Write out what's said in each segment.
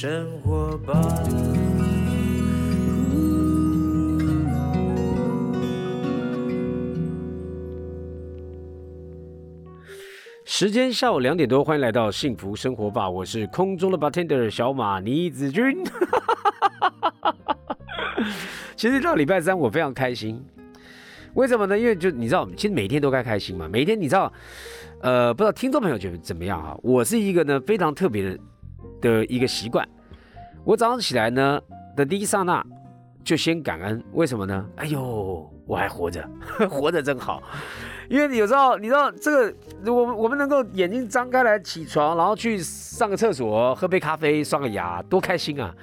生活吧。时间下午两点多，欢迎来到幸福生活吧，我是空中的 bartender 小马倪子君。其实到礼拜三我非常开心，为什么呢？因为就你知道，其实每天都该开心嘛。每天你知道，呃，不知道听众朋友觉得怎么样啊？我是一个呢非常特别的的一个习惯，我早上起来呢的第一刹那就先感恩，为什么呢？哎呦，我还活着，活着真好。因为你有时候你知道这个，我们我们能够眼睛张开来起床，然后去上个厕所，喝杯咖啡，刷个牙，多开心啊！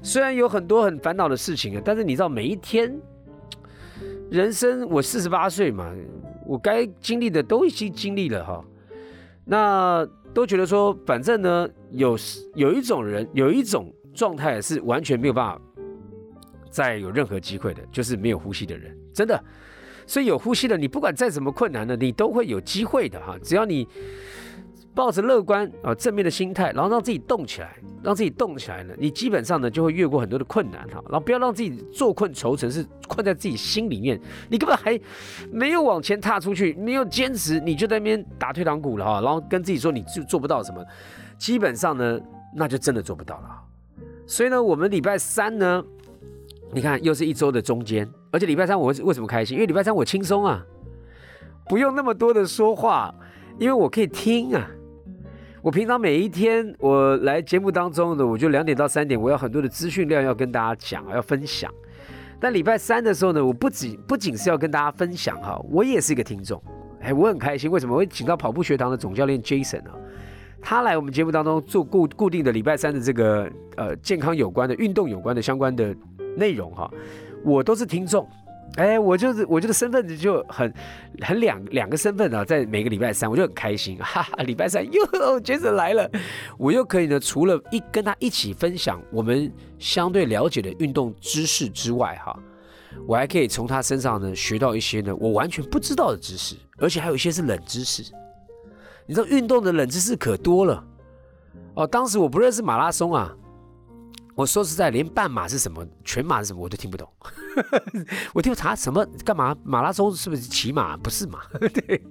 虽然有很多很烦恼的事情啊，但是你知道每一天，人生我四十八岁嘛，我该经历的都已经经历了哈。那都觉得说，反正呢，有有一种人，有一种状态是完全没有办法再有任何机会的，就是没有呼吸的人，真的。所以有呼吸的你，不管再怎么困难呢，你都会有机会的哈。只要你抱着乐观啊正面的心态，然后让自己动起来，让自己动起来呢，你基本上呢就会越过很多的困难哈。然后不要让自己坐困愁城，是困在自己心里面，你根本还没有往前踏出去，没有坚持，你就在那边打退堂鼓了哈。然后跟自己说你就做不到什么，基本上呢那就真的做不到了。所以呢，我们礼拜三呢。你看，又是一周的中间，而且礼拜三我为什么开心？因为礼拜三我轻松啊，不用那么多的说话，因为我可以听啊。我平常每一天我来节目当中呢，我就两点到三点，我有很多的资讯量要跟大家讲，要分享。但礼拜三的时候呢，我不仅不仅是要跟大家分享哈，我也是一个听众。哎，我很开心，为什么？我会请到跑步学堂的总教练 Jason 啊，他来我们节目当中做固固定的礼拜三的这个呃健康有关的、运动有关的相关的。内容哈，我都是听众，哎，我就是我这个身份就很很两两个身份啊，在每个礼拜三我就很开心，哈哈，礼拜三又杰森来了，我又可以呢，除了一跟他一起分享我们相对了解的运动知识之外，哈，我还可以从他身上呢学到一些呢我完全不知道的知识，而且还有一些是冷知识，你知道运动的冷知识可多了哦，当时我不认识马拉松啊。我说实在，连半马是什么、全马是什么，我都听不懂。我听查什么干嘛？马拉松是不是骑马？不是嘛？对，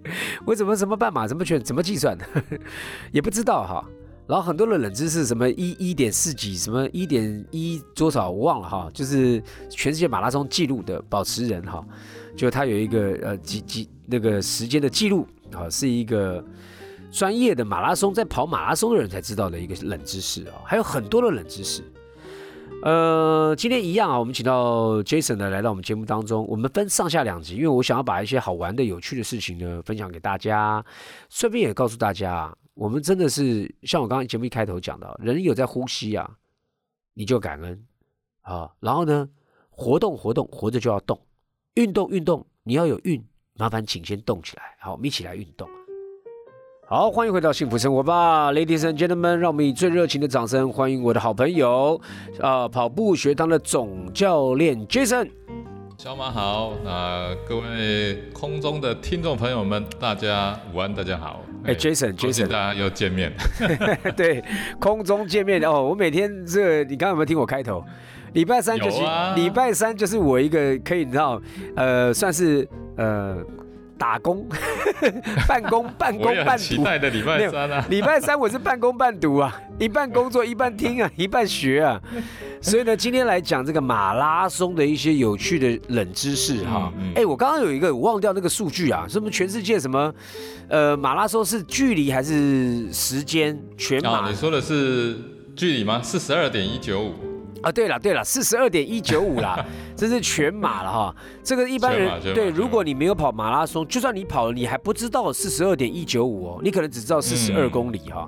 我怎么什么半马？怎么全？怎么计算的？也不知道哈。然后很多的冷知识，什么一一点四几，什么一点一多少，我忘了哈。就是全世界马拉松记录的保持人哈，就他有一个呃几几那个时间的记录啊，是一个专业的马拉松在跑马拉松的人才知道的一个冷知识啊，还有很多的冷知识。呃，今天一样啊，我们请到 Jason 呢来到我们节目当中，我们分上下两集，因为我想要把一些好玩的、有趣的事情呢分享给大家，顺便也告诉大家，我们真的是像我刚刚节目一开头讲的，人有在呼吸啊，你就感恩啊，然后呢，活动活动，活着就要动，运动运动，你要有运，麻烦请先动起来，好，我们一起来运动。好，欢迎回到幸福生活吧，Ladies and Gentlemen，让我们以最热情的掌声欢迎我的好朋友，啊，跑步学堂的总教练 Jason。小马好，那各位空中的听众朋友们，大家午安，大家好。哎，Jason，Jason，大家又见面。对，空中见面哦。我每天这，你刚刚有没有听我开头？礼拜三就是礼拜三就是我一个可以，你知道，呃，算是呃。打工、办公、办公、半期待的礼拜三啊！礼拜三我是半工半读啊，一半工作一半听啊，一半学啊。所以呢，今天来讲这个马拉松的一些有趣的冷知识哈。哎，我刚刚有一个我忘掉那个数据啊，什么全世界什么呃马拉松是距离还是时间？全马？你说的是距离吗？是十二点一九五。啊，对了对了，四十二点一九五啦，这是全马了哈。这个一般人对，如果你没有跑马拉松，就算你跑了，你还不知道四十二点一九五哦，你可能只知道四十二公里哈。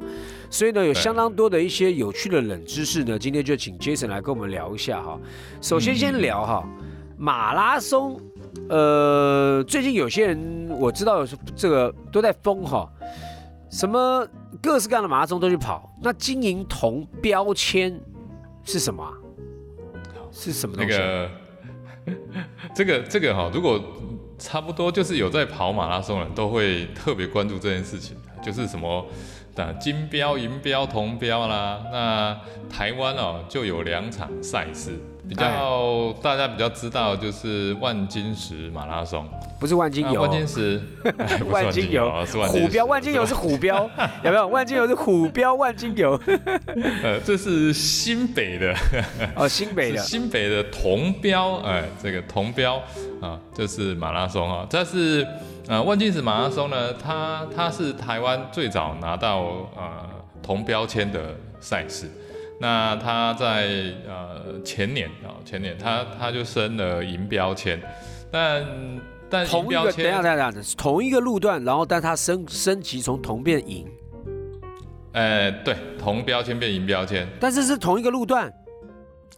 所以呢，有相当多的一些有趣的冷知识呢，今天就请 Jason 来跟我们聊一下哈。首先先聊哈，马拉松，呃，最近有些人我知道这个都在疯哈，什么各式各样的马拉松都去跑，那金银铜标签是什么？是什么那个，这个这个哈，如果差不多就是有在跑马拉松的人都会特别关注这件事情。就是什么那金标、银标、铜标啦。那台湾哦就有两场赛事，比较大家比较知道就是万金石马拉松，不是万金油，万金石，万金油是虎标，万金油是虎标，有没有？万金油是虎标，万金油。呃，这是新北的，哦，新北的，新北的铜标，哎，这个铜标啊，就是马拉松啊，这是。呃，万金石马拉松呢，它它是台湾最早拿到呃铜标签的赛事。那他在呃前年啊，前年他他就升了银标签，但但同一个等下等下等下，同一个路段，然后但他升升级从铜变银。呃，对，铜标签变银标签，但是是同一个路段。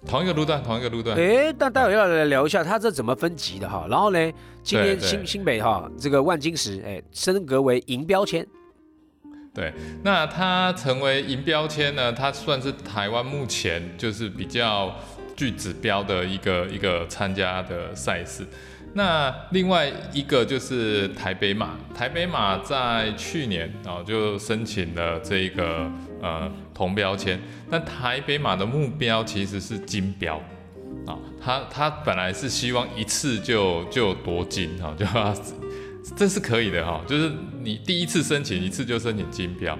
同一个路段，同一个路段。哎，但待会要来聊一下它这怎么分级的哈。然后呢，今天新新北哈这个万金石哎升格为银标签。对，那它成为银标签呢，它算是台湾目前就是比较具指标的一个一个参加的赛事。那另外一个就是台北马，台北马在去年啊就申请了这一个呃铜标签。但台北马的目标其实是金标，啊，他他本来是希望一次就就夺金啊，就这是可以的哈，就是你第一次申请一次就申请金标，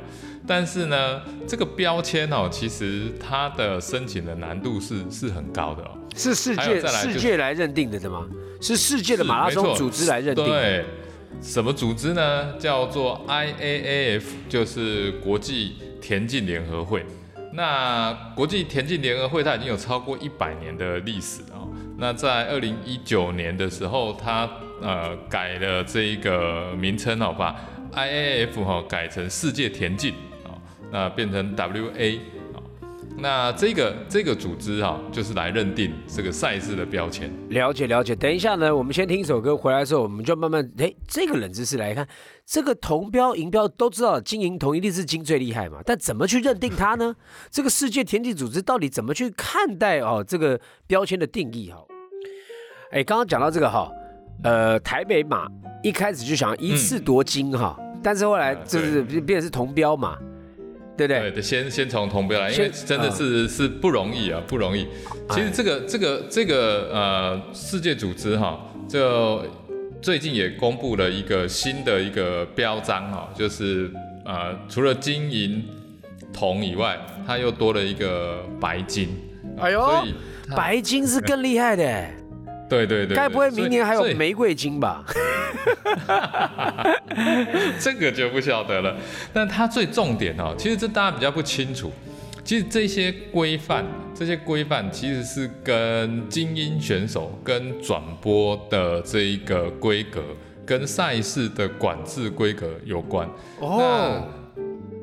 但是呢，这个标签哦，其实它的申请的难度是是很高的哦，是世界世界来认定的对吗？是世界的马拉松组织来认定，对，什么组织呢？叫做 IAAF，就是国际田径联合会。那国际田径联合会它已经有超过一百年的历史哦。那在二零一九年的时候，它呃改了这一个名称，好吧，IAF 哈改成世界田径啊，那变成 WA 哦。那这个这个组织哈，就是来认定这个赛事的标签。了解了解，等一下呢，我们先听一首歌，回来之后我们就慢慢哎，这个冷知识来看，这个铜标银标都知道，金银铜一定是金最厉害嘛，但怎么去认定它呢？这个世界田径组织到底怎么去看待哦这个标签的定义哈？哎，刚刚讲到这个哈，呃，台北马一开始就想一次夺金哈，但是后来就是变成是铜标嘛。对对？对，先先从铜标来，因为真的是是不容易啊，不容易。其实这个这个这个呃世界组织哈，就最近也公布了一个新的一个标章哈，就是呃除了金银铜以外，它又多了一个白金。哎呦，白金是更厉害的。对对对，该不会明年还有玫瑰金吧？这个就不晓得了。但它最重点哦，其实这大家比较不清楚。其实这些规范，这些规范其实是跟精英选手、跟转播的这一个规格、跟赛事的管制规格有关。哦，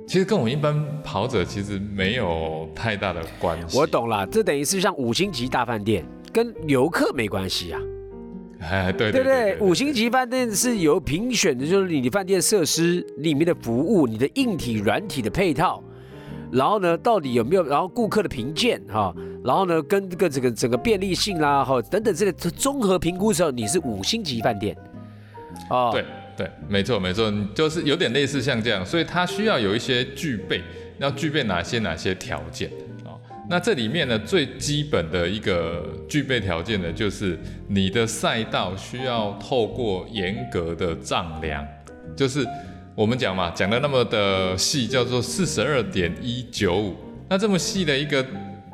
其实跟我们一般跑者其实没有太大的关系。我懂了，这等于是像五星级大饭店。跟游客没关系啊，哎，对对对，五星级饭店是由评选的，就是你饭店设施里面的服务、你的硬体、软体的配套，然后呢，到底有没有，然后顾客的评鉴哈，然后呢，跟这个整个整个便利性啦，哈等等这类综合评估时候，你是五星级饭店，哦，对对，没错没错，就是有点类似像这样，所以它需要有一些具备，要具备哪些哪些条件。那这里面呢，最基本的一个具备条件呢，就是你的赛道需要透过严格的丈量，就是我们讲嘛，讲的那么的细，叫做四十二点一九五。那这么细的一个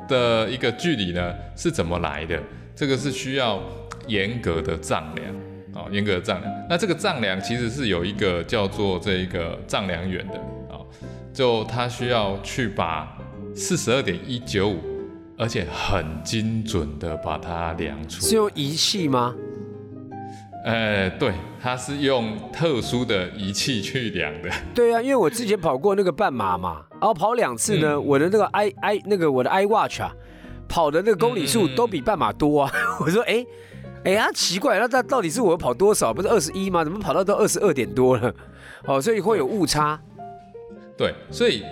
的一个距离呢，是怎么来的？这个是需要严格的丈量啊，严格的丈量。那这个丈量其实是有一个叫做这一个丈量员的啊，就他需要去把。四十二点一九五，而且很精准的把它量出。是用仪器吗？呃，对，它是用特殊的仪器去量的。对啊，因为我之前跑过那个半马嘛，然后跑两次呢，我的那个 i i 那个我的 i watch 啊，跑的那个公里数都比半马多啊。我说，哎，哎呀，奇怪，那他到底是我跑多少？不是二十一吗？怎么跑到都二十二点多了？哦，所以会有误差。对，所以。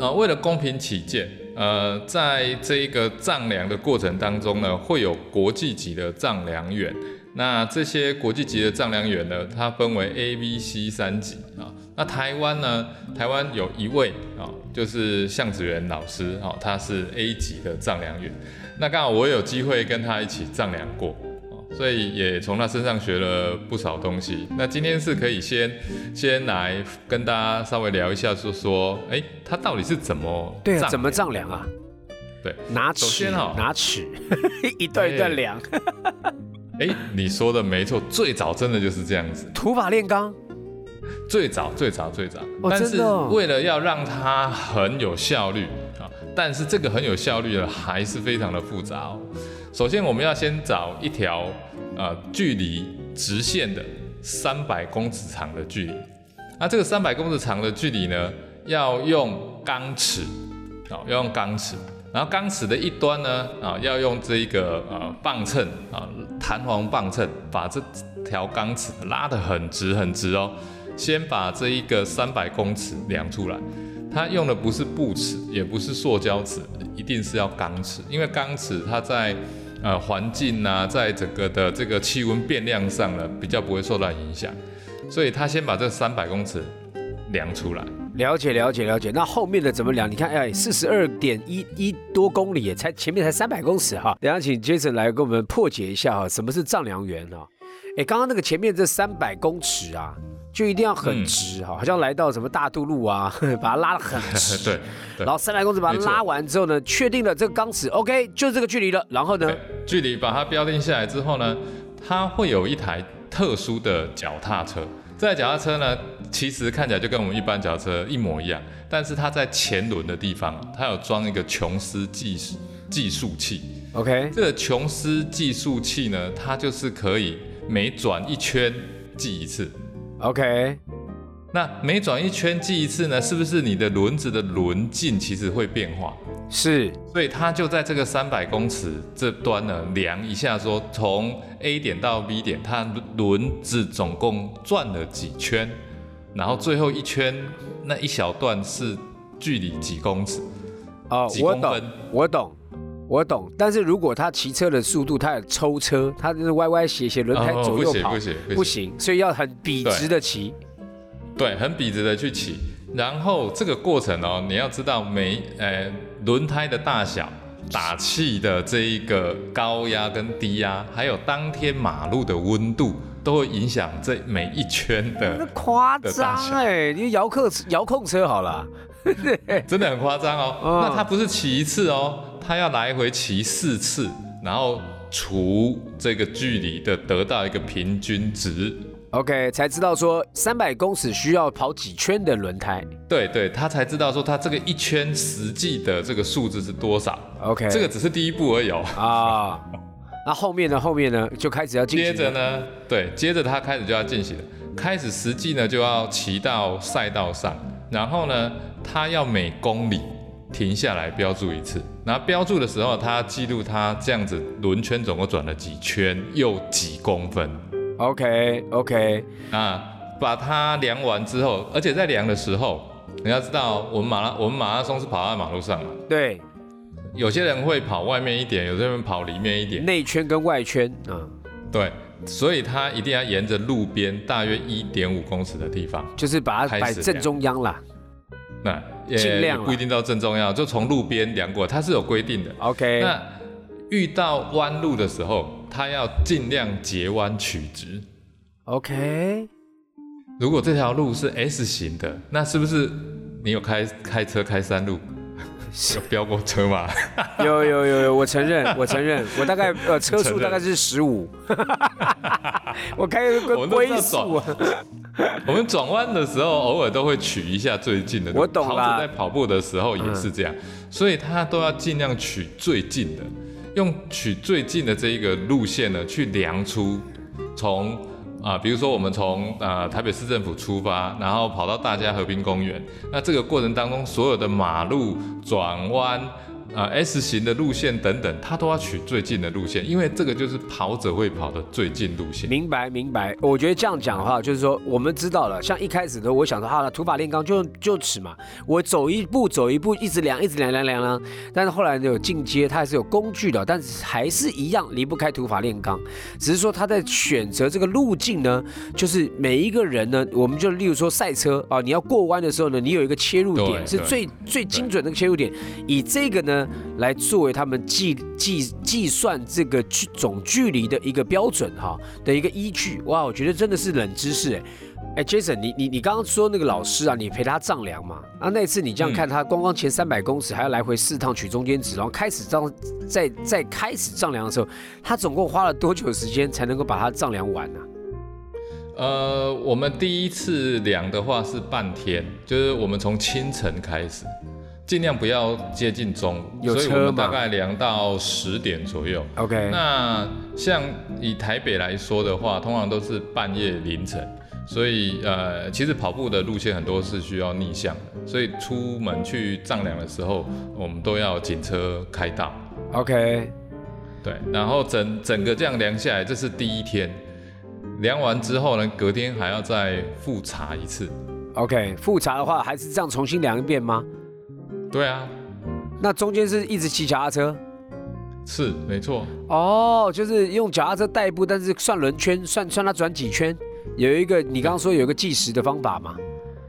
啊，为了公平起见，呃，在这一个丈量的过程当中呢，会有国际级的丈量员。那这些国际级的丈量员呢，它分为 A、B、C 三级啊。那台湾呢？台湾有一位啊，就是向子元老师哈，他是 A 级的丈量员。那刚好我有机会跟他一起丈量过，所以也从他身上学了不少东西。那今天是可以先先来跟大家稍微聊一下，说说，哎，他到底是怎么对怎么丈量啊？对，拿尺哈，拿尺 一段一段量。哎，你说的没错，最早真的就是这样子。土法炼钢。最早最早最早，但是为了要让它很有效率啊，但是这个很有效率的还是非常的复杂哦。首先我们要先找一条呃距离直线的三百公尺长的距离，那这个三百公尺长的距离呢，要用钢尺啊，要用钢尺，然后钢尺的一端呢啊，要用这一个呃磅秤啊，弹簧磅秤，把这条钢尺拉得很直很直哦。先把这一个三百公尺量出来，它用的不是布尺，也不是塑胶尺，一定是要钢尺，因为钢尺它在呃环境呐，在整个的这个气温变量上呢，比较不会受到影响，所以他先把这三百公尺量出来。了解了解了解，那后面的怎么量？你看，哎，四十二点一一多公里，才前面才三百公尺哈。等下请 Jason 来给我们破解一下哈，什么是丈量员哈？哎，刚刚那个前面这三百公尺啊。就一定要很直哈，好像来到什么大渡路啊，把它拉得很直。对，然后三百公尺把它拉完之后呢，确定了这个钢尺 OK，就这个距离了。然后呢，距离把它标定下来之后呢，它会有一台特殊的脚踏车。这台脚踏车呢，其实看起来就跟我们一般脚踏车一模一样，但是它在前轮的地方，它有装一个琼斯计计数器。OK，这个琼斯计数器呢，它就是可以每转一圈计一次。OK，那每转一圈记一次呢，是不是你的轮子的轮径其实会变化？是，所以它就在这个三百公尺这端呢量一下，说从 A 点到 B 点，它轮子总共转了几圈，然后最后一圈那一小段是距离几公尺？哦，我懂，我懂。我懂，但是如果他骑车的速度，他有抽车，他就是歪歪斜斜轮胎左右跑，不行不行，所以要很笔直的骑，对，很笔直的去骑。然后这个过程哦，你要知道每呃轮胎的大小、打气的这一个高压跟低压，还有当天马路的温度，都会影响这每一圈的。那夸张哎，你遥控遥控车好了，真的很夸张哦。那他不是骑一次哦。他要来回骑四次，然后除这个距离的得到一个平均值，OK，才知道说三百公尺需要跑几圈的轮胎。对对，他才知道说他这个一圈实际的这个数字是多少。OK，这个只是第一步而已哦。啊，那后面呢？后面呢？就开始要进行。接着呢？对，接着他开始就要进行了，开始实际呢就要骑到赛道上，然后呢，他要每公里。停下来标注一次，然后标注的时候，它记录它这样子轮圈总共转了几圈，又几公分。OK OK，那，把它量完之后，而且在量的时候，你要知道，我们马拉我们马拉松是跑在马路上嘛。对。有些人会跑外面一点，有些人跑里面一点。内圈跟外圈啊。对，所以他一定要沿着路边大约一点五公尺的地方，就是把它摆正中央啦。那。也不一定到正中央，就从路边量过，它是有规定的。OK。那遇到弯路的时候，它要尽量截弯取直。OK。如果这条路是 S 型的，那是不是你有开开车开山路？有飙过车吗？有有有有，我承认，我承认，我大概呃 车速大概是十五。我开个龟速。我们转弯的时候，偶尔都会取一下最近的。我懂了。在跑步的时候也是这样，所以他都要尽量取最近的，用取最近的这一个路线呢，去量出从啊，比如说我们从啊台北市政府出发，然后跑到大家和平公园，那这个过程当中所有的马路转弯，啊 S 型的路线等等，他都要取最近的路线，因为这个就是跑者会跑的最近路线。明白明白，我觉得这样讲的话，就是说我们知道了，像一开始的我想说，好了，土法炼钢就就尺嘛，我走一步走一步，一直量一直量量量量，但是后来有进阶，它还是有工具的，但是还是一样离不开土法炼钢，只是说他在选择这个路径呢，就是每一个人呢，我们就例如说赛车啊，你要过弯的时候呢，你有一个切入点是最最精准的切入点，以这个呢来作为他们计计计算这个距总距离的一个标准哈的一个依据。哇，我觉得真的是冷知识哎。哎，Jason，你你你刚刚说那个老师啊，你陪他丈量嘛？啊，那次你这样看他，光光前三百公尺还要来回四趟取中间值，然后开始丈在在开始丈量的时候，他总共花了多久时间才能够把它丈量完呢、呃，我们第一次量的话是半天，就是我们从清晨开始，尽量不要接近中午，有所以我们大概量到十点左右。OK，那像以台北来说的话，通常都是半夜凌晨，所以呃，其实跑步的路线很多是需要逆向的，所以出门去丈量的时候，我们都要警车开道。OK，对，然后整整个这样量下来，这是第一天。量完之后呢，隔天还要再复查一次。OK，复查的话还是这样重新量一遍吗？对啊，那中间是一直骑脚踏车？是没错。哦，就是用脚踏车代步，但是算轮圈，算算它转几圈。有一个你刚刚说有一个计时的方法嘛？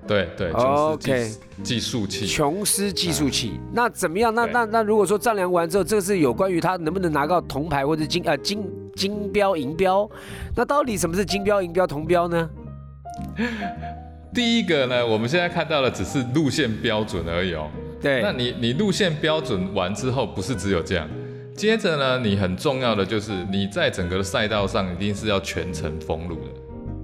对对，OK 计数器。琼斯计数器。那怎么样？那那那如果说丈量完之后，这个是有关于他能不能拿到铜牌或者金呃金金标银标？那到底什么是金标银标铜标呢？第一个呢，我们现在看到的只是路线标准而已哦。对。那你你路线标准完之后，不是只有这样，接着呢，你很重要的就是你在整个赛道上一定是要全程封路的，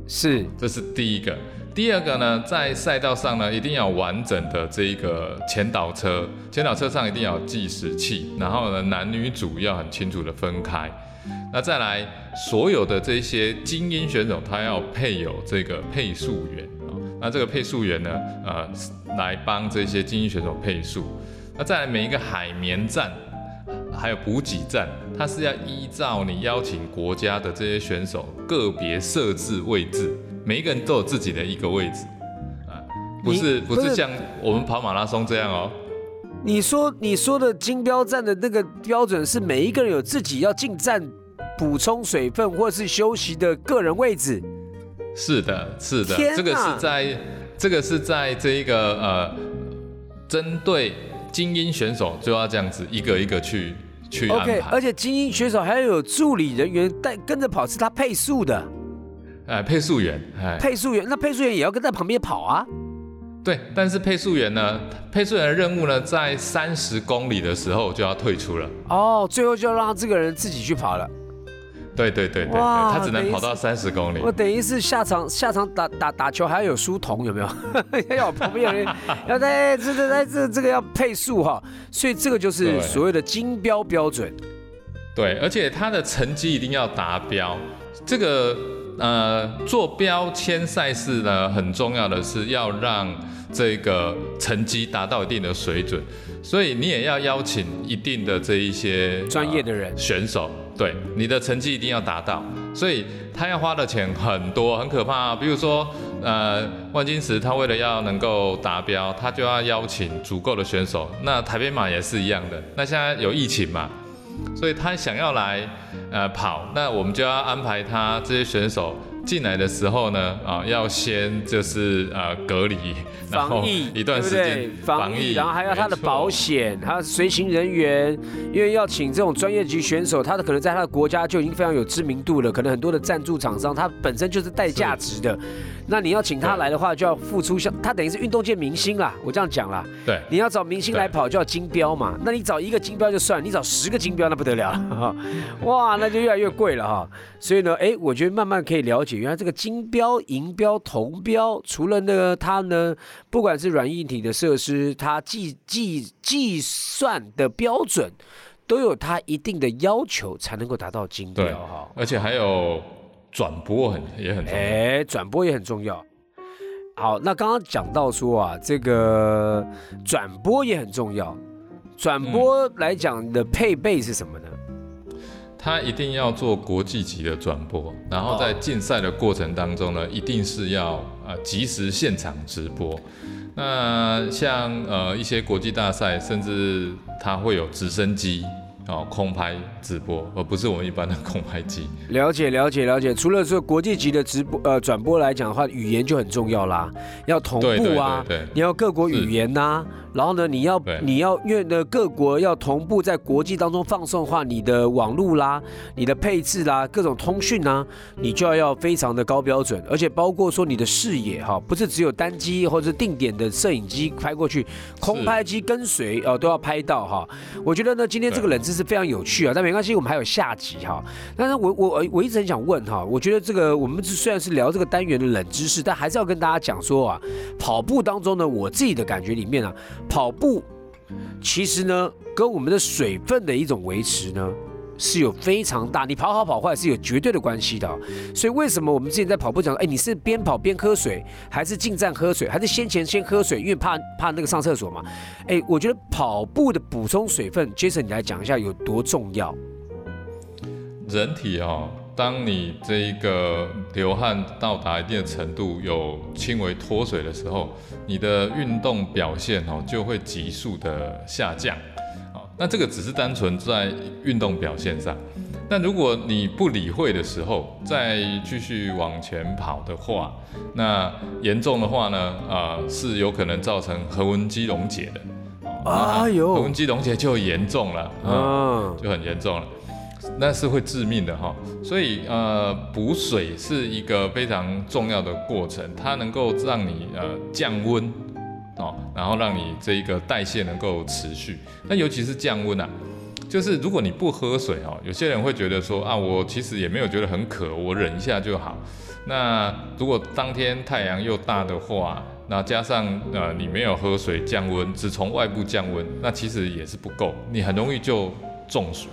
是。这是第一个。第二个呢，在赛道上呢，一定要完整的这一个前导车，前导车上一定要有计时器，然后呢，男女主要很清楚的分开。那再来，所有的这些精英选手，他要配有这个配速员。啊、那这个配速员呢，呃，来帮这些精英选手配速。那再来，每一个海绵站还有补给站，它是要依照你邀请国家的这些选手个别设置位置，每一个人都有自己的一个位置啊，不是你不是不是像我们跑马拉松这样哦。你说你说的金标站的那个标准是每一个人有自己要进站补充水分或是休息的个人位置。是的，是的这个是在这个是在这一个呃，针对精英选手就要这样子一个一个去去安 OK，排而。且精英选手还要有助理人员带跟着跑，是他配速的哎，配速员，哎，配速员，那配速员也要跟在旁边跑啊。对，但是配速员呢，配速员的任务呢，在三十公里的时候就要退出了。哦，最后就要让这个人自己去跑了。对对对对他只能跑到三十公里。我等于是下场下场打打打球还要有书童，有没有？要有旁边有人 要在这这在这这个要配速哈，所以这个就是所谓的金标标准。对，而且他的成绩一定要达标。这个呃，做标签赛事呢，很重要的是要让这个成绩达到一定的水准，所以你也要邀请一定的这一些专业的人呃选手，对，你的成绩一定要达到，所以他要花的钱很多，很可怕、啊。比如说，呃，万金石他为了要能够达标，他就要邀请足够的选手。那台北马也是一样的。那现在有疫情嘛，所以他想要来呃跑，那我们就要安排他这些选手进来的时候呢，啊，要先就是呃隔离，然后防疫一段时间防疫，然后还要他的保险，还有随行人员，因为要请这种专业级选手，他的可能在他的国家就已经非常有知名度了，可能很多的赞助厂商他本身就是带价值的，那你要请他来的话，就要付出像他等于是运动界明星啦，我这样讲啦，对。你要找明星来跑就要金标嘛，那你找一个金标就算，你找十个金标那不得了。哇，那就越来越贵了哈。所以呢，哎，我觉得慢慢可以了解，原来这个金标、银标、铜标，除了呢，它呢，不管是软硬体的设施，它计计计算的标准，都有它一定的要求，才能够达到金标哈。而且还有转播很也很重要。哎，转播也很重要。好，那刚刚讲到说啊，这个转播也很重要。转播来讲的配备是什么呢？他一定要做国际级的转播，然后在竞赛的过程当中呢，一定是要呃及时现场直播。那像呃一些国际大赛，甚至它会有直升机。哦，空拍直播，而不是我们一般的空拍机。了解，了解，了解。除了说国际级的直播呃转播来讲的话，语言就很重要啦，要同步啊，对你要各国语言呐。然后呢，你要你要因为呢各国要同步在国际当中放送的话，你的网络啦、你的配置啦、各种通讯呐，你就要要非常的高标准，而且包括说你的视野哈，不是只有单机或者是定点的摄影机拍过去，空拍机跟随哦都要拍到哈。我觉得呢，今天这个冷知是非常有趣啊，但没关系，我们还有下集哈。但是我我我一直很想问哈，我觉得这个我们虽然是聊这个单元的冷知识，但还是要跟大家讲说啊，跑步当中呢，我自己的感觉里面啊。跑步其实呢，跟我们的水分的一种维持呢，是有非常大。你跑好跑坏是有绝对的关系的。所以为什么我们之前在跑步讲，哎，你是边跑边喝水，还是进站喝水，还是先前先喝水，因为怕怕那个上厕所嘛？哎，我觉得跑步的补充水分，Jason 你来讲一下有多重要。人体哦。当你这一个流汗到达一定的程度，有轻微脱水的时候，你的运动表现哦就会急速的下降。好，那这个只是单纯在运动表现上。那如果你不理会的时候，再继续往前跑的话，那严重的话呢，啊是有可能造成横温肌溶解的。啊呦，核温肌溶解就严重了，嗯，就很严重了。那是会致命的哈，所以呃补水是一个非常重要的过程，它能够让你呃降温哦，然后让你这一个代谢能够持续。那尤其是降温啊，就是如果你不喝水哦，有些人会觉得说啊，我其实也没有觉得很渴，我忍一下就好。那如果当天太阳又大的话，那加上呃你没有喝水降温，只从外部降温，那其实也是不够，你很容易就中暑。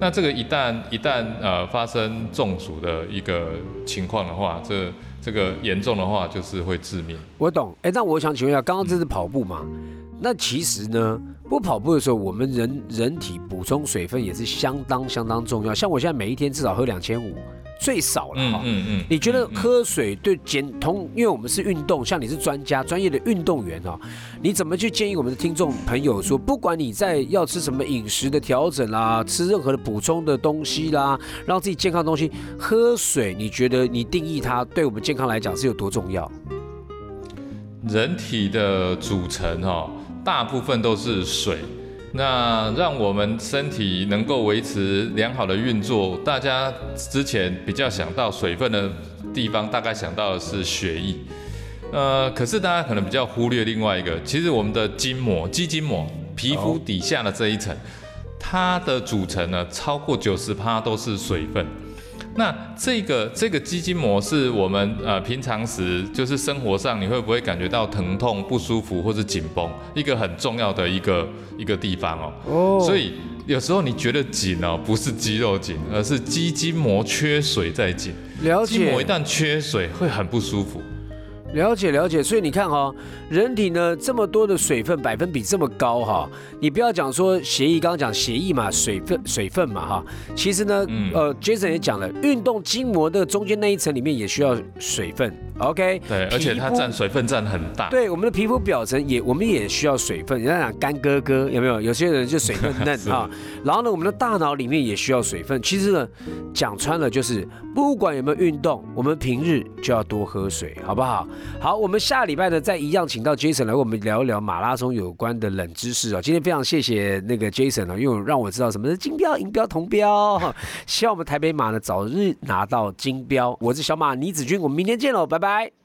那这个一旦一旦呃发生中暑的一个情况的话，这这个严重的话就是会致命。我懂，哎，那我想请问一下，刚刚这是跑步嘛？那其实呢，不跑步的时候，我们人人体补充水分也是相当相当重要。像我现在每一天至少喝两千五。最少了哈，嗯嗯，你觉得喝水对减同？因为我们是运动，像你是专家、专业的运动员哦，你怎么去建议我们的听众朋友说，不管你在要吃什么饮食的调整啦，吃任何的补充的东西啦，让自己健康的东西，喝水，你觉得你定义它对我们健康来讲是有多重要？人体的组成哈，大部分都是水。那让我们身体能够维持良好的运作，大家之前比较想到水分的地方，大概想到的是血液。呃，可是大家可能比较忽略另外一个，其实我们的筋膜、肌筋膜、皮肤底下的这一层，它的组成呢，超过九十趴都是水分。那这个这个肌筋膜是我们呃平常时就是生活上你会不会感觉到疼痛不舒服或者紧绷一个很重要的一个一个地方哦。哦。所以有时候你觉得紧哦，不是肌肉紧，而是肌筋膜缺水在紧。了解。筋膜一旦缺水会很不舒服。了解了解，所以你看哈，人体呢这么多的水分百分比这么高哈，你不要讲说协议，刚刚讲协议嘛，水分水分嘛哈，其实呢，呃，Jason 也讲了，运动筋膜的中间那一层里面也需要水分。OK，对，而且它占水分占很大。对，我们的皮肤表层也，我们也需要水分。人家讲干哥哥有没有？有些人就水分嫩 啊。然后呢，我们的大脑里面也需要水分。其实呢，讲穿了就是，不管有没有运动，我们平日就要多喝水，好不好？好，我们下礼拜呢，再一样请到 Jason 来，我们聊一聊马拉松有关的冷知识啊。今天非常谢谢那个 Jason 啊，因为让我知道什么是金标、银标、铜标。希望我们台北马呢早日拿到金标。我是小马倪子君，我们明天见喽，拜拜。